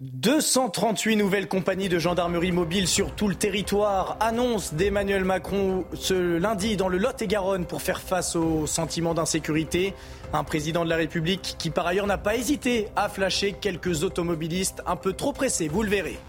238 nouvelles compagnies de gendarmerie mobile sur tout le territoire. Annonce d'Emmanuel Macron ce lundi dans le Lot-et-Garonne pour faire face au sentiment d'insécurité. Un président de la République qui par ailleurs n'a pas hésité à flasher quelques automobilistes un peu trop pressés, vous le verrez.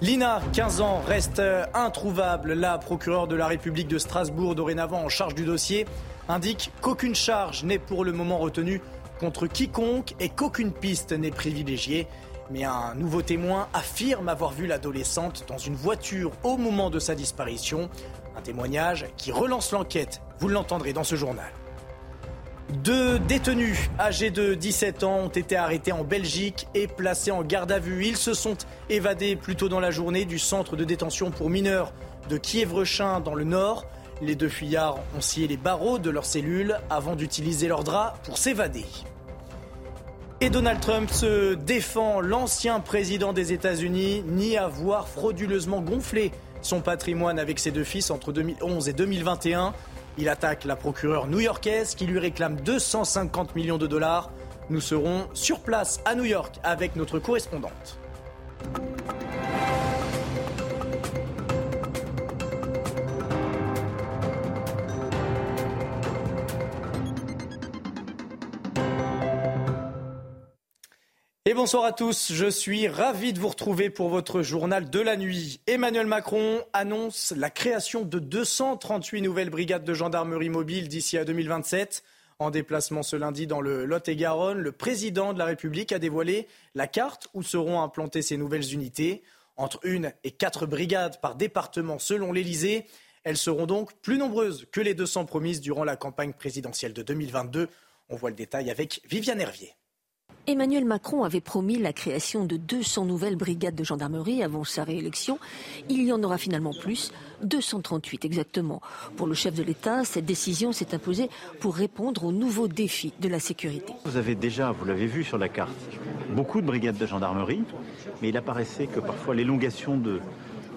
Lina, 15 ans, reste introuvable. La procureure de la République de Strasbourg, dorénavant en charge du dossier, indique qu'aucune charge n'est pour le moment retenue contre quiconque et qu'aucune piste n'est privilégiée. Mais un nouveau témoin affirme avoir vu l'adolescente dans une voiture au moment de sa disparition. Un témoignage qui relance l'enquête. Vous l'entendrez dans ce journal. Deux détenus âgés de 17 ans ont été arrêtés en Belgique et placés en garde à vue. Ils se sont évadés plus tôt dans la journée du centre de détention pour mineurs de Kiev-Rechin dans le nord. Les deux fuyards ont scié les barreaux de leur cellule avant d'utiliser leurs draps pour s'évader. Et Donald Trump se défend. L'ancien président des États-Unis nie avoir frauduleusement gonflé son patrimoine avec ses deux fils entre 2011 et 2021. Il attaque la procureure new-yorkaise qui lui réclame 250 millions de dollars. Nous serons sur place à New York avec notre correspondante. Et bonsoir à tous, je suis ravi de vous retrouver pour votre journal de la nuit. Emmanuel Macron annonce la création de 238 nouvelles brigades de gendarmerie mobile d'ici à 2027. En déplacement ce lundi dans le Lot-et-Garonne, le président de la République a dévoilé la carte où seront implantées ces nouvelles unités. Entre une et quatre brigades par département selon l'Elysée. Elles seront donc plus nombreuses que les 200 promises durant la campagne présidentielle de 2022. On voit le détail avec Viviane Hervier. Emmanuel Macron avait promis la création de 200 nouvelles brigades de gendarmerie avant sa réélection. Il y en aura finalement plus, 238 exactement. Pour le chef de l'État, cette décision s'est imposée pour répondre aux nouveaux défis de la sécurité. Vous avez déjà, vous l'avez vu sur la carte, beaucoup de brigades de gendarmerie, mais il apparaissait que parfois l'élongation de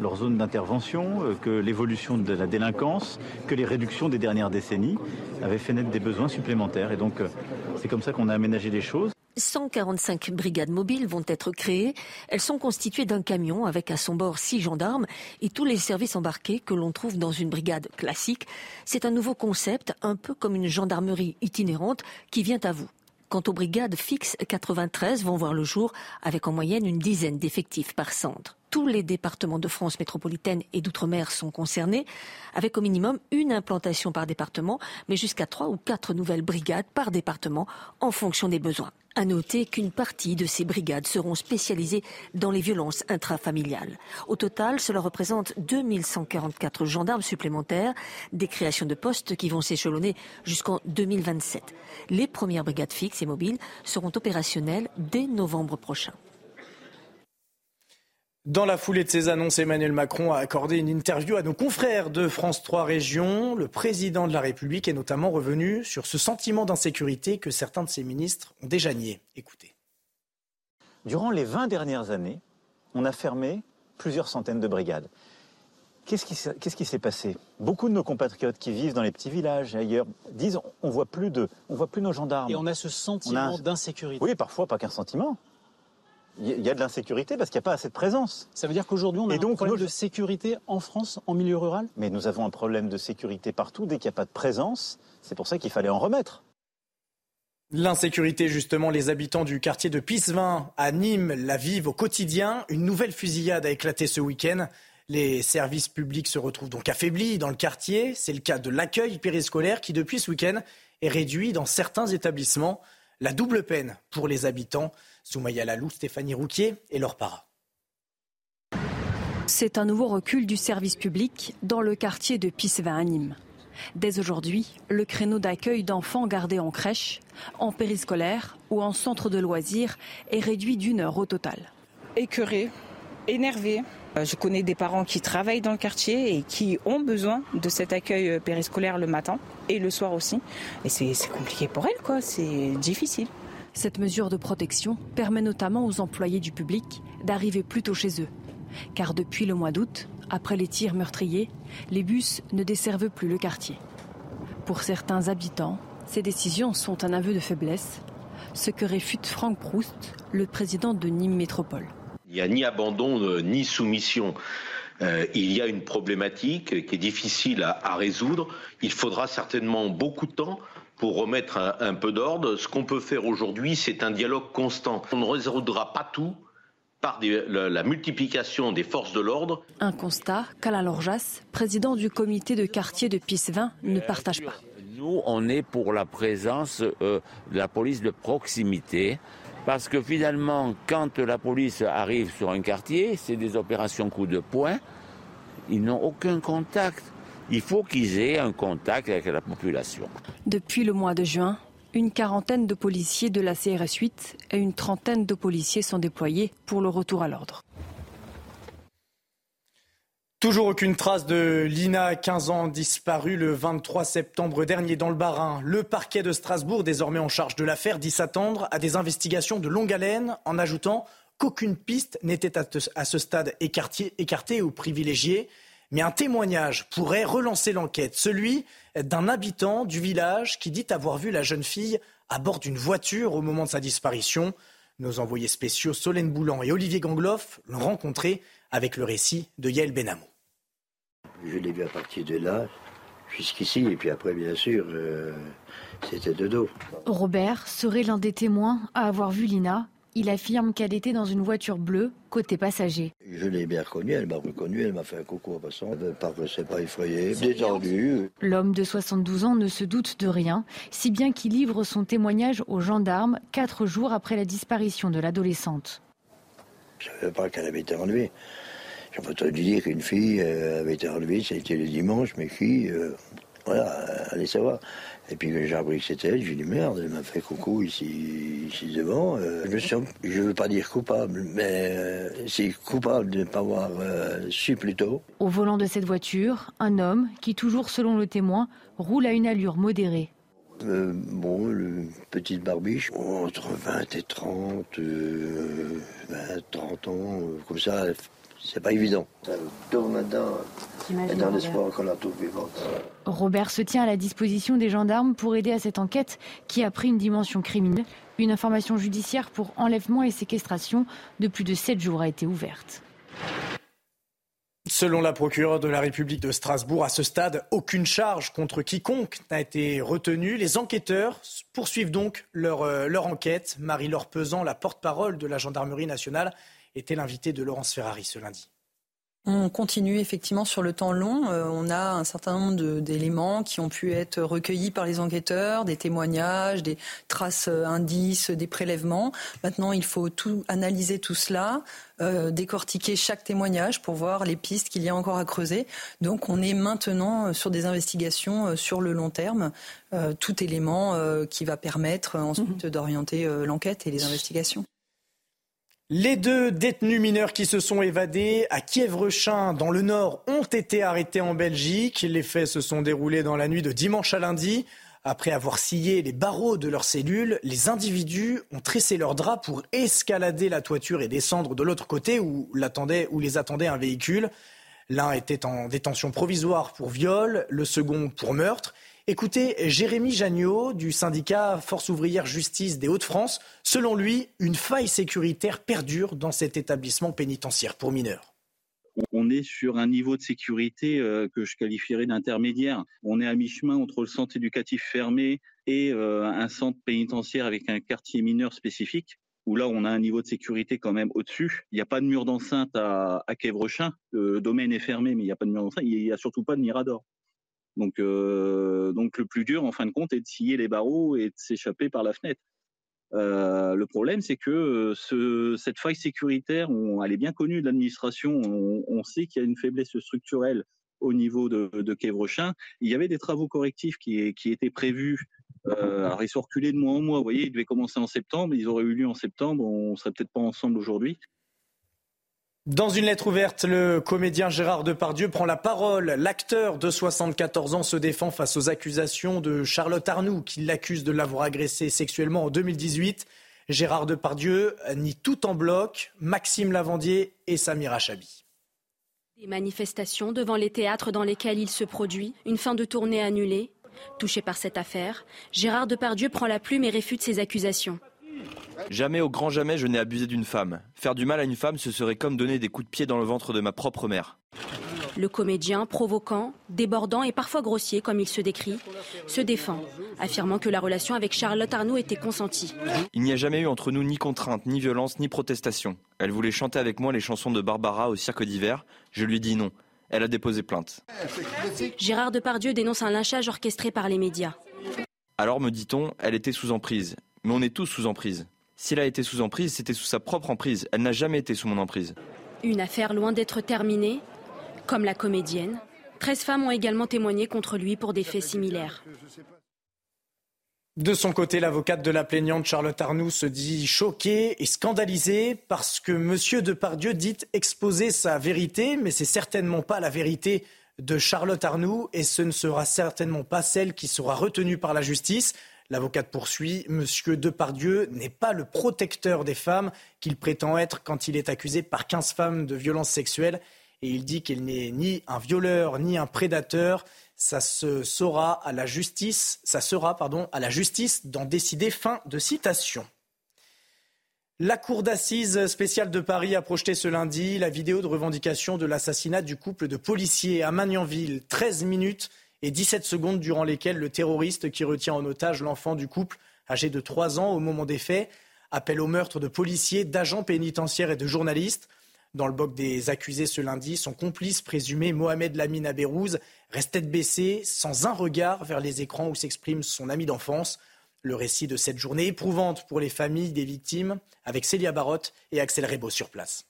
leur zone d'intervention, euh, que l'évolution de la délinquance, que les réductions des dernières décennies avaient fait naître des besoins supplémentaires. Et donc, euh, c'est comme ça qu'on a aménagé les choses. 145 brigades mobiles vont être créées. Elles sont constituées d'un camion avec à son bord six gendarmes et tous les services embarqués que l'on trouve dans une brigade classique. C'est un nouveau concept, un peu comme une gendarmerie itinérante qui vient à vous. Quant aux brigades fixes, 93 vont voir le jour avec en moyenne une dizaine d'effectifs par centre. Tous les départements de France métropolitaine et d'outre-mer sont concernés, avec au minimum une implantation par département, mais jusqu'à trois ou quatre nouvelles brigades par département en fonction des besoins. À noter qu'une partie de ces brigades seront spécialisées dans les violences intrafamiliales. Au total, cela représente 2144 gendarmes supplémentaires, des créations de postes qui vont s'échelonner jusqu'en 2027. Les premières brigades fixes et mobiles seront opérationnelles dès novembre prochain. Dans la foulée de ces annonces, Emmanuel Macron a accordé une interview à nos confrères de France 3 Régions. Le président de la République est notamment revenu sur ce sentiment d'insécurité que certains de ses ministres ont déjà nié. Écoutez. Durant les 20 dernières années, on a fermé plusieurs centaines de brigades. Qu'est-ce qui, s'est passé? Beaucoup de nos compatriotes qui vivent dans les petits villages et ailleurs disent on voit plus de, on voit plus nos gendarmes. Et on a ce sentiment d'insécurité. Oui, parfois pas qu'un sentiment il y a de l'insécurité parce qu'il n'y a pas assez de présence. Ça veut dire qu'aujourd'hui, on a un problème de sécurité en France, en milieu rural? Mais nous avons un problème de sécurité partout. Dès qu'il n'y a pas de présence, c'est pour ça qu'il fallait en remettre. L'insécurité, justement, les habitants du quartier de Pissevin à Nîmes la vivent au quotidien. Une nouvelle fusillade a éclaté ce week-end. Les services publics se retrouvent donc affaiblis dans le quartier. C'est le cas de l'accueil périscolaire qui, depuis ce week-end, est réduit dans certains établissements. La double peine pour les habitants. Soumaya Lalou, Stéphanie Rouquier et leur para. C'est un nouveau recul du service public dans le quartier de Pissevin à Nîmes. Dès aujourd'hui, le créneau d'accueil d'enfants gardés en crèche, en périscolaire ou en centre de loisirs est réduit d'une heure au total. Écœuré, énervé. Euh, je connais des parents qui travaillent dans le quartier et qui ont besoin de cet accueil euh, périscolaire le matin et le soir aussi. Et c'est compliqué pour elles, quoi. C'est difficile. Cette mesure de protection permet notamment aux employés du public d'arriver plus tôt chez eux. Car depuis le mois d'août, après les tirs meurtriers, les bus ne desservent plus le quartier. Pour certains habitants, ces décisions sont un aveu de faiblesse, ce que réfute Franck Proust, le président de Nîmes Métropole. Il n'y a ni abandon euh, ni soumission. Euh, il y a une problématique qui est difficile à, résoudre. Il faudra certainement beaucoup de temps pour remettre un, peu d'ordre. Ce qu'on peut faire aujourd'hui, c'est un dialogue constant. On ne résoudra pas tout par la, multiplication des forces de l'ordre. Un constat qu'Alain Lorjas, président du comité de quartier de Pissevin, ne partage pas. Nous, on est pour la présence euh, de la police de proximité. Parce que finalement, quand la police arrive sur un quartier, c'est des opérations coup de poing. Ils n'ont aucun contact. Il faut qu'ils aient un contact avec la population. Depuis le mois de juin, une quarantaine de policiers de la CRS 8 et une trentaine de policiers sont déployés pour le retour à l'ordre. Toujours aucune trace de Lina, 15 ans, disparue le 23 septembre dernier dans le Bas-Rhin. Le parquet de Strasbourg, désormais en charge de l'affaire, dit s'attendre à des investigations de longue haleine, en ajoutant qu'aucune piste n'était à ce stade écartée ou privilégiée. Mais un témoignage pourrait relancer l'enquête, celui d'un habitant du village qui dit avoir vu la jeune fille à bord d'une voiture au moment de sa disparition. Nos envoyés spéciaux Solène Boulan et Olivier Gangloff l'ont rencontré avec le récit de Yael Benamou. Je l'ai vu à partir de là jusqu'ici, et puis après, bien sûr, euh, c'était de dos. Robert serait l'un des témoins à avoir vu Lina. Il affirme qu'elle était dans une voiture bleue, côté passager. Je l'ai bien reconnue, elle m'a reconnu, elle m'a fait un coucou en passant. Elle paraissait pas effrayée, détendue. L'homme de 72 ans ne se doute de rien, si bien qu'il livre son témoignage aux gendarmes quatre jours après la disparition de l'adolescente. Je ne savais pas qu'elle avait été enlevée. J'ai entendu dire qu'une fille euh, avait été enlevée, c'était le dimanche, mes filles, euh, voilà, allez savoir. Et puis j'ai appris que c'était elle, j'ai dit merde, elle m'a fait coucou ici, ici devant. Euh, je ne veux pas dire coupable, mais c'est coupable de ne pas avoir su plus tôt. Au volant de cette voiture, un homme qui, toujours selon le témoin, roule à une allure modérée. bon, le petite barbiche, entre 20 et 30, 20, 30 ans, comme ça, c'est pas évident. dans l'espoir qu'on la trouve vivante. Robert se tient à la disposition des gendarmes pour aider à cette enquête qui a pris une dimension criminelle. Une information judiciaire pour enlèvement et séquestration de plus de 7 jours a été ouverte. Selon la procureure de la République de Strasbourg, à ce stade, aucune charge contre quiconque n'a été retenue. Les enquêteurs poursuivent donc leur, euh, leur enquête. Marie-Laure Pesant, la porte-parole de la gendarmerie nationale, était l'invité de Laurence Ferrari ce lundi. On continue effectivement sur le temps long. Euh, on a un certain nombre d'éléments qui ont pu être recueillis par les enquêteurs, des témoignages, des traces euh, indices, des prélèvements. Maintenant, il faut tout analyser tout cela, euh, décortiquer chaque témoignage pour voir les pistes qu'il y a encore à creuser. Donc, on est maintenant sur des investigations sur le long terme, tout élément qui va permettre ensuite mhm. d'orienter l'enquête et les investigations. Les deux détenus mineurs qui se sont évadés à Kiev-Rechin, dans le Nord, ont été arrêtés en Belgique. Les faits se sont déroulés dans la nuit de dimanche à lundi. Après avoir scié les barreaux de leurs cellules, les individus ont tressé leurs draps pour escalader la toiture et descendre de l'autre côté où, où les attendait un véhicule. L'un était en détention provisoire pour viol, le second pour meurtre. Écoutez Jérémy Jagnot du syndicat Force ouvrière justice des Hauts-de-France. Selon lui, une faille sécuritaire perdure dans cet établissement pénitentiaire pour mineurs. On est sur un niveau de sécurité euh, que je qualifierais d'intermédiaire. On est à mi-chemin entre le centre éducatif fermé et euh, un centre pénitentiaire avec un quartier mineur spécifique où là on a un niveau de sécurité quand même au-dessus. Il n'y a pas de mur d'enceinte à, à Le domaine est fermé, mais il n'y a pas de mur d'enceinte. Il n'y a surtout pas de mirador. Donc, euh, donc le plus dur, en fin de compte, est de scier les barreaux et de s'échapper par la fenêtre. Euh, le problème, c'est que euh, ce, cette faille sécuritaire, elle est bien connue de l'administration. On, sait qu'il y a une faiblesse structurelle au niveau de, de. Il y avait des travaux correctifs qui, qui étaient prévus. Euh, alors ils sont reculés de mois en mois. Vous voyez, ils devaient commencer en septembre. Ils auraient eu lieu en septembre. On serait peut-être pas ensemble aujourd'hui. Dans une lettre ouverte, le comédien Gérard Depardieu prend la parole. L'acteur de 74 ans se défend face aux accusations de Charlotte Arnoux, qui l'accuse de l'avoir agressé sexuellement en 2018. Gérard Depardieu nie tout en bloc, Maxime Lavandier et Samira Chabi. Des manifestations devant les théâtres dans lesquels il se produit, une fin de tournée annulée. Touché par cette affaire, Gérard Depardieu prend la plume et réfute ces accusations. Jamais au grand jamais je n'ai abusé d'une femme. Faire du mal à une femme, ce serait comme donner des coups de pied dans le ventre de ma propre mère. Le comédien, provoquant, débordant et parfois grossier comme il se décrit, se défend, affirmant que la relation avec Charlotte Arnaud était consentie. Il n'y a jamais eu entre nous ni contrainte, ni violence, ni protestation. Elle voulait chanter avec moi les chansons de Barbara au cirque d'hiver. Je lui dis non. Elle a déposé plainte. Gérard Depardieu dénonce un lynchage orchestré par les médias. Alors, me dit-on, elle était sous emprise. Mais on est tous sous emprise. Si elle a été sous emprise, c'était sous sa propre emprise. Elle n'a jamais été sous mon emprise. Une affaire loin d'être terminée, comme la comédienne. 13 femmes ont également témoigné contre lui pour des faits similaires. De son côté, l'avocate de la plaignante Charlotte Arnoux se dit choquée et scandalisée parce que M. Depardieu dit exposer sa vérité, mais c'est certainement pas la vérité de Charlotte Arnoux et ce ne sera certainement pas celle qui sera retenue par la justice. L'avocate poursuit M. Depardieu n'est pas le protecteur des femmes qu'il prétend être quand il est accusé par 15 femmes de violences sexuelles et il dit qu'il n'est ni un violeur ni un prédateur ça se saura à la justice, ça sera pardon, à la justice d'en décider. Fin de citation. La Cour d'assises spéciale de Paris a projeté ce lundi la vidéo de revendication de l'assassinat du couple de policiers à Magnanville. 13 minutes et 17 secondes durant lesquelles le terroriste qui retient en otage l'enfant du couple, âgé de 3 ans au moment des faits, appelle au meurtre de policiers, d'agents pénitentiaires et de journalistes. Dans le boc des accusés ce lundi, son complice présumé Mohamed Lamine Abérouz reste tête baissée, sans un regard vers les écrans où s'exprime son ami d'enfance. Le récit de cette journée éprouvante pour les familles des victimes, avec Célia Barotte et Axel Rebaud sur place.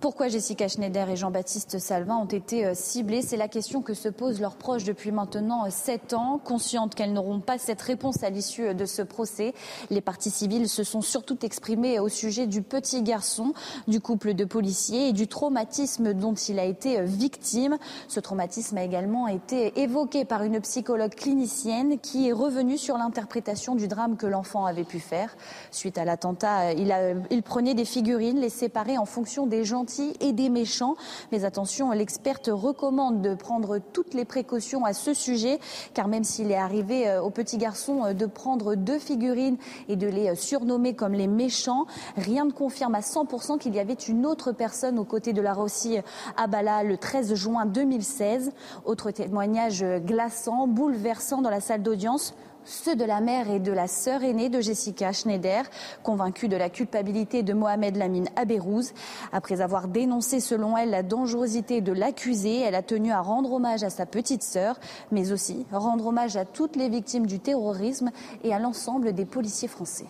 Pourquoi Jessica Schneider et Jean-Baptiste Salvin ont été euh, ciblés? C'est la question que se posent leurs proches depuis maintenant euh, sept ans. Conscientes qu'elles n'auront pas cette réponse à l'issue euh, de ce procès, les parties civiles se sont surtout exprimées au sujet du petit garçon du couple de policiers et du traumatisme dont il a été victime. Ce traumatisme a également été évoqué par une psychologue clinicienne qui est revenue sur l'interprétation du drame que l'enfant avait pu faire. Suite à l'attentat, il, il prenait des figurines, les séparait en fonction des gens et des méchants. Mais attention, l'experte recommande de prendre toutes les précautions à ce sujet, car même s'il est arrivé euh, au petit garçon euh, de prendre deux figurines et de les euh, surnommer comme les méchants, rien ne confirme à 100% qu'il y avait une autre personne aux côtés de la Rossi à Bala le 13 juin 2016. Autre témoignage glaçant, bouleversant dans la salle d'audience ceux de la mère et de la sœur aînée de Jessica Schneider, convaincus de la culpabilité de Mohamed Lamine Abérouz. Après avoir dénoncé selon elle la dangerosité de l'accusé, elle a tenu à rendre hommage à sa petite sœur, mais aussi rendre hommage à toutes les victimes du terrorisme et à l'ensemble des policiers français.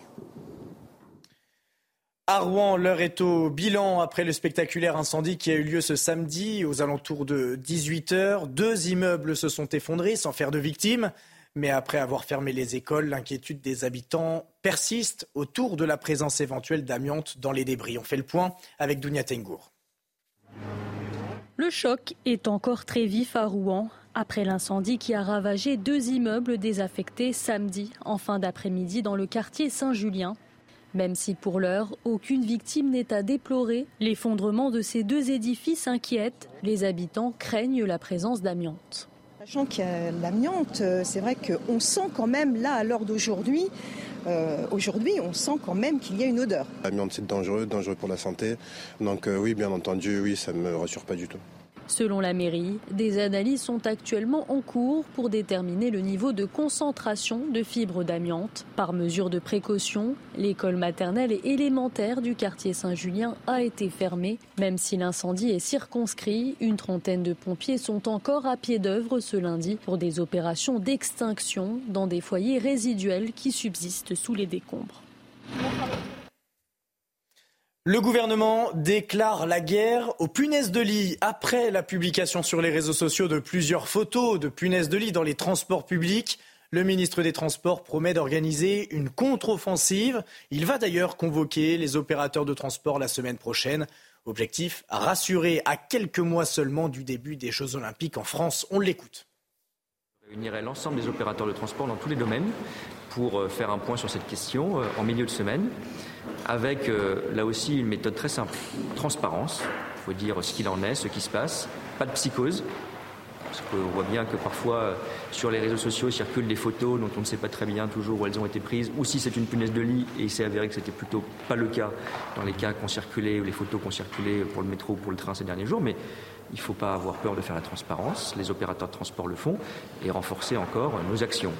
À Rouen, l'heure est au bilan après le spectaculaire incendie qui a eu lieu ce samedi aux alentours de 18h. Deux immeubles se sont effondrés sans faire de victimes. Mais après avoir fermé les écoles, l'inquiétude des habitants persiste autour de la présence éventuelle d'amiante dans les débris. On fait le point avec Dounia Tengour. Le choc est encore très vif à Rouen après l'incendie qui a ravagé deux immeubles désaffectés samedi en fin d'après-midi dans le quartier Saint-Julien. Même si pour l'heure, aucune victime n'est à déplorer, l'effondrement de ces deux édifices inquiète. Les habitants craignent la présence d'amiante. Sachant qu'il l'amiante, euh, c'est vrai qu'on sent quand même, là, à l'heure d'aujourd'hui, euh, aujourd'hui, on sent quand même qu'il y a une odeur. L'amiante, c'est dangereux, dangereux pour la santé. Donc euh, oui, bien entendu, oui, ça ne me rassure pas du tout. Selon la mairie, des analyses sont actuellement en cours pour déterminer le niveau de concentration de fibres d'amiante. Par mesure de précaution, l'école maternelle et élémentaire du quartier Saint-Julien a été fermée. Même si l'incendie est circonscrit, une trentaine de pompiers sont encore à pied d'œuvre ce lundi pour des opérations d'extinction dans des foyers résiduels qui subsistent sous les décombres. Le gouvernement déclare la guerre aux punaises de lit après la publication sur les réseaux sociaux de plusieurs photos de punaises de lit dans les transports publics. Le ministre des Transports promet d'organiser une contre-offensive. Il va d'ailleurs convoquer les opérateurs de transport la semaine prochaine. Objectif, rassurer à quelques mois seulement du début des Jeux Olympiques en France. On l'écoute. Je réunirai l'ensemble des opérateurs de transport dans tous les domaines pour euh, faire un point sur cette question euh, en milieu de semaine avec euh, là aussi une méthode très simple. Transparence, il faut dire ce qu'il en est, ce qui se passe, pas de psychose. Parce qu'on voit bien que parfois sur les réseaux sociaux circulent des photos dont on ne sait pas très bien toujours où elles ont été prises, ou si c'est une punaise de lit, et il s'est avéré que c'était plutôt pas le cas dans les cas qui ont circulé, ou les photos qui ont circulé pour le métro ou pour le train ces derniers jours. Mais il ne faut pas avoir peur de faire la transparence, les opérateurs de transport le font, et renforcer encore nos actions.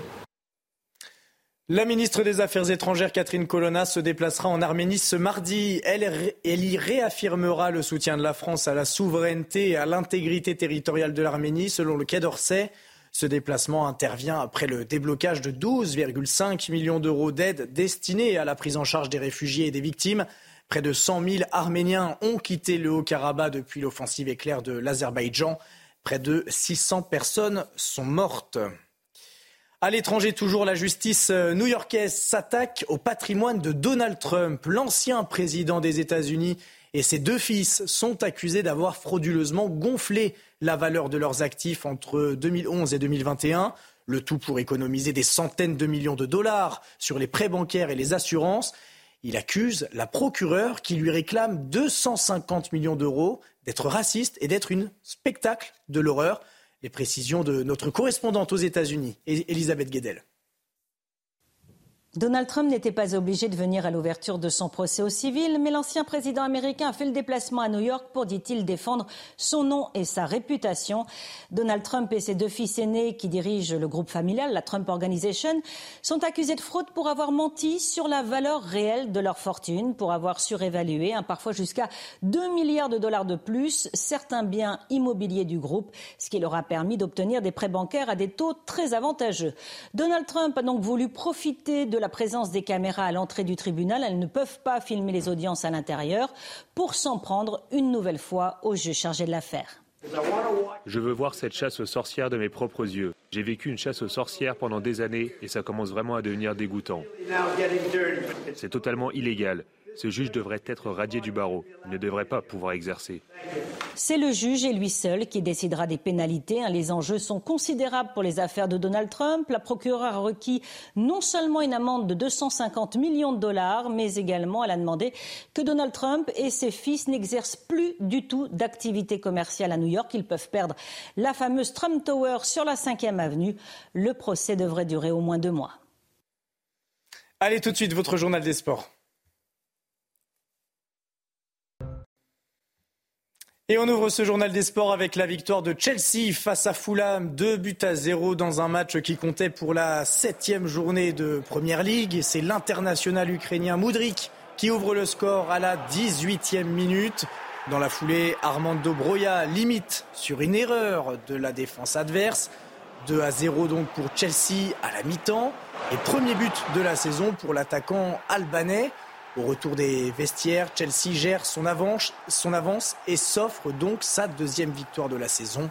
La ministre des Affaires étrangères, Catherine Colonna, se déplacera en Arménie ce mardi. Elle, y réaffirmera le soutien de la France à la souveraineté et à l'intégrité territoriale de l'Arménie, selon le Quai d'Orsay. Ce déplacement intervient après le déblocage de 12,5 millions d'euros d'aide destinée à la prise en charge des réfugiés et des victimes. Près de 100 000 Arméniens ont quitté le Haut-Karabakh depuis l'offensive éclair de l'Azerbaïdjan. Près de 600 personnes sont mortes. À l'étranger, toujours, la justice euh, new-yorkaise s'attaque au patrimoine de Donald Trump. L'ancien président des États-Unis et ses deux fils sont accusés d'avoir frauduleusement gonflé la valeur de leurs actifs entre 2011 et 2021. Le tout pour économiser des centaines de millions de dollars sur les prêts bancaires et les assurances. Il accuse la procureure qui lui réclame 250 millions d'euros d'être raciste et d'être une spectacle de l'horreur. Les précisions de notre correspondante aux États-Unis, Elisabeth Guedel. Donald Trump n'était pas obligé de venir à l'ouverture de son procès au civil, mais l'ancien président américain a fait le déplacement à New York pour, dit-il, défendre son nom et sa réputation. Donald Trump et ses deux fils aînés qui dirigent le groupe familial, la Trump Organization, sont accusés de fraude pour avoir menti sur la valeur réelle de leur fortune, pour avoir surévalué, hein, parfois jusqu'à 2 milliards de dollars de plus, certains biens immobiliers du groupe, ce qui leur a permis d'obtenir des prêts bancaires à des taux très avantageux. Donald Trump a donc voulu profiter de la la présence des caméras à l'entrée du tribunal. Elles ne peuvent pas filmer les audiences à l'intérieur pour s'en prendre une nouvelle fois au juge chargé de l'affaire. Je veux voir cette chasse aux sorcières de mes propres yeux. J'ai vécu une chasse aux sorcières pendant des années et ça commence vraiment à devenir dégoûtant. C'est totalement illégal. Ce juge devrait être radié du barreau. Il ne devrait pas pouvoir exercer. C'est le juge et lui seul qui décidera des pénalités. Hein. Les enjeux sont considérables pour les affaires de Donald Trump. La procureure a requis non seulement une amende de 250 millions de dollars, mais également elle a demandé que Donald Trump et ses fils n'exercent plus du tout d'activité commerciale à New York. Ils peuvent perdre la fameuse Trump Tower sur la 5e avenue. Le procès devrait durer au moins deux mois. Allez tout de suite, votre journal des sports. Et on ouvre ce journal des sports avec la victoire de Chelsea face à Fulham. Deux buts à zéro dans un match qui comptait pour la septième journée de Première Ligue. C'est l'international ukrainien Moudrik qui ouvre le score à la 18e minute. Dans la foulée, Armando Broya limite sur une erreur de la défense adverse. 2 à 0 donc pour Chelsea à la mi-temps. Et premier but de la saison pour l'attaquant albanais. Au retour des vestiaires, Chelsea gère son avance, et s'offre donc sa deuxième victoire de la saison.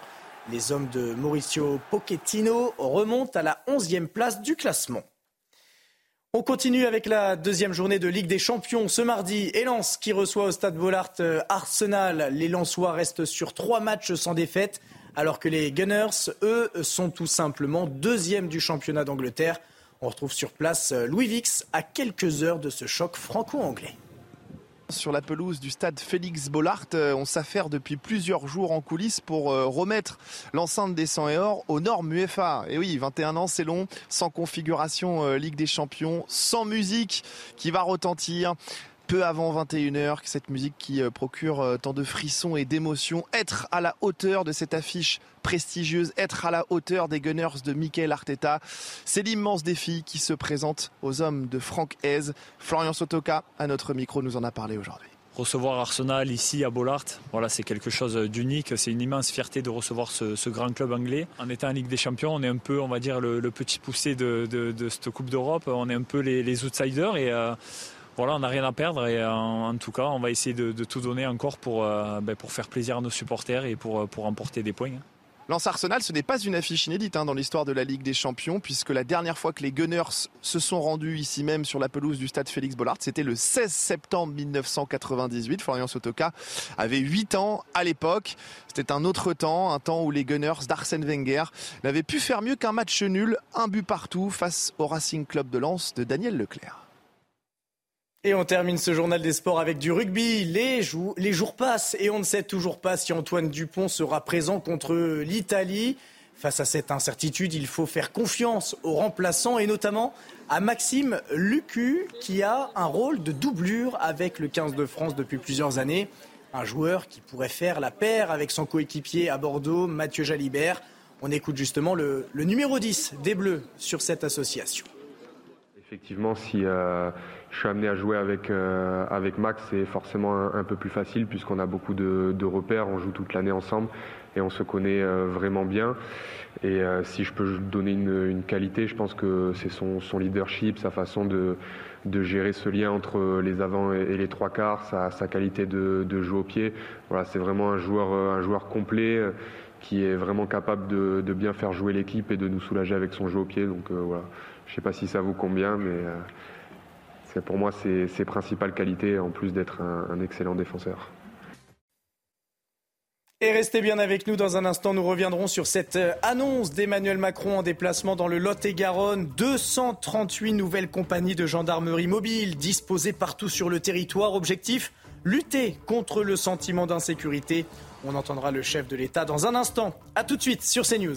Les hommes de Mauricio Pochettino remontent à la 11e place du classement. On continue avec la deuxième journée de Ligue des Champions ce mardi. Lens qui reçoit au stade Bollard euh, Arsenal. Les Lensois restent sur trois matchs sans défaite, alors que les Gunners, eux, sont tout simplement deuxièmes du championnat d'Angleterre. On retrouve sur place euh, Louis Vix à quelques heures de ce choc franco-anglais. Sur la pelouse du stade Félix Bollard, euh, on s'affaire depuis plusieurs jours en coulisses pour euh, remettre l'enceinte des 100 et or aux normes UEFA. Et oui, 21 ans, c'est long, sans configuration Ligue des Champions, sans musique qui va retentir peu avant 21h, cette musique qui euh, procure euh, tant de frissons et d'émotions. Être à la hauteur de cette affiche prestigieuse, être à la hauteur des Gunners de Michael Arteta, c'est l'immense défi qui se présente aux hommes de Franck Hez. Florian Sotoka, à notre micro, nous en a parlé aujourd'hui recevoir Arsenal ici à Bollard, voilà, c'est quelque chose d'unique. C'est une immense fierté de recevoir ce, grand club anglais. En étant en Ligue des Champions, on est un peu, on va dire, le, petit poussé de, cette Coupe d'Europe. On est un peu les, outsiders et euh, voilà, on n'a rien à perdre et en, tout cas, on va essayer de, tout donner encore pour, ben, pour faire plaisir à nos supporters et pour, pour remporter des points. Lance Arsenal, ce n'est pas une affiche inédite hein, dans l'histoire de la Ligue des Champions, puisque la dernière fois que les Gunners se sont rendus ici même sur la pelouse du stade Félix Bollard, c'était le 16 septembre 1998. Florian Sotoka avait 8 ans à l'époque. C'était un autre temps, un temps où les Gunners d'Arsène Wenger n'avaient pu faire mieux qu'un match nul, un but partout face au Racing Club de Lens de Daniel Leclerc. Et on termine ce journal des sports avec du rugby. Les, jours passent et on ne sait toujours pas si Antoine Dupont sera présent contre l'Italie. Face à cette incertitude, il faut faire confiance aux remplaçants et notamment à Maxime Lucu qui a un rôle de doublure avec le 15 de France depuis plusieurs années. Un joueur qui pourrait faire la paire avec son coéquipier à Bordeaux, Mathieu Jalibert. On écoute justement le, numéro 10 des Bleus sur cette association. Effectivement, si... Euh, je suis amené à jouer avec, euh, avec Max, c'est forcément un, peu plus facile puisqu'on a beaucoup de, repères, on joue toute l'année ensemble et on se connaît euh, vraiment bien. Et euh, si je peux donner une, qualité, je pense que c'est son, leadership, sa façon de, de, gérer ce lien entre les avants et, les trois quarts, sa, qualité de, de, jouer au pied. Voilà, c'est vraiment un joueur, un joueur complet qui est vraiment capable de, de bien faire jouer l'équipe et de nous soulager avec son jeu au pied. Donc voilà, je ne sais pas si ça vaut combien, mais pour moi ses, principales qualités, en plus d'être un, excellent défenseur. Et restez bien avec nous dans un instant, nous reviendrons sur cette euh, annonce d'Emmanuel Macron en déplacement dans le Lot-et-Garonne. 238 nouvelles compagnies de gendarmerie mobile disposées partout sur le territoire. Objectif lutter contre le sentiment d'insécurité. On entendra le chef de l'État dans un instant. A tout de suite sur CNews.